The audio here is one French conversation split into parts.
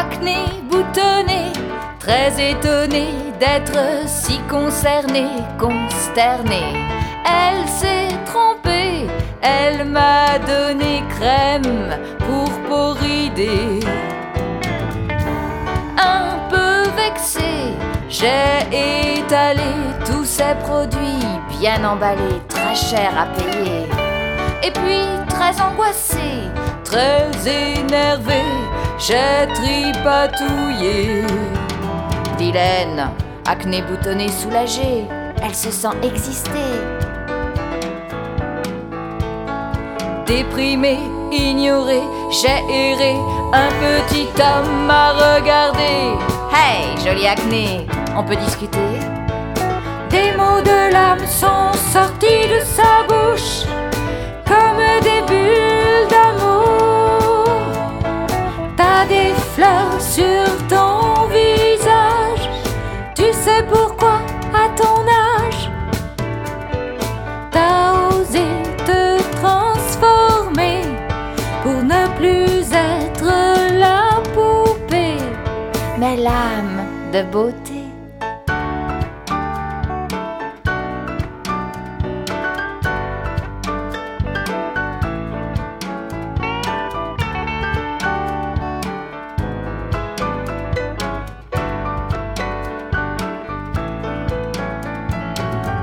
acné boutonné, très étonné d'être si concernée, consternée. Elle s'est trompée, elle m'a donné crème pour porider. Un peu vexée, j'ai étalé tous ces produits bien emballés, très chers à payer. Et puis très angoissée, très énervée, j'ai tripatouillé. Vilaine, acné boutonné soulagée, elle se sent exister. Déprimée, ignorée, j'ai erré, un petit homme m'a regardé. Hey, joli acné, on peut discuter? Des mots de l'âme ton visage, tu sais pourquoi à ton âge T'as osé te transformer pour ne plus être la poupée, mais l'âme de beauté.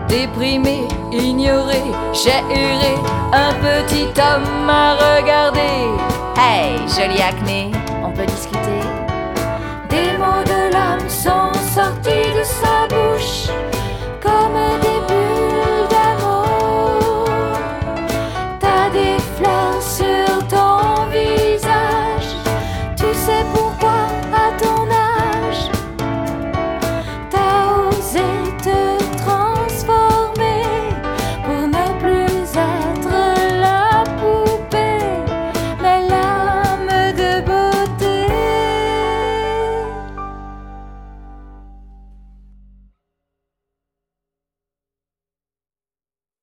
Déprimé, ignoré, j'ai erré, un petit homme m'a regardé. Hey, joli acné, on peut discuter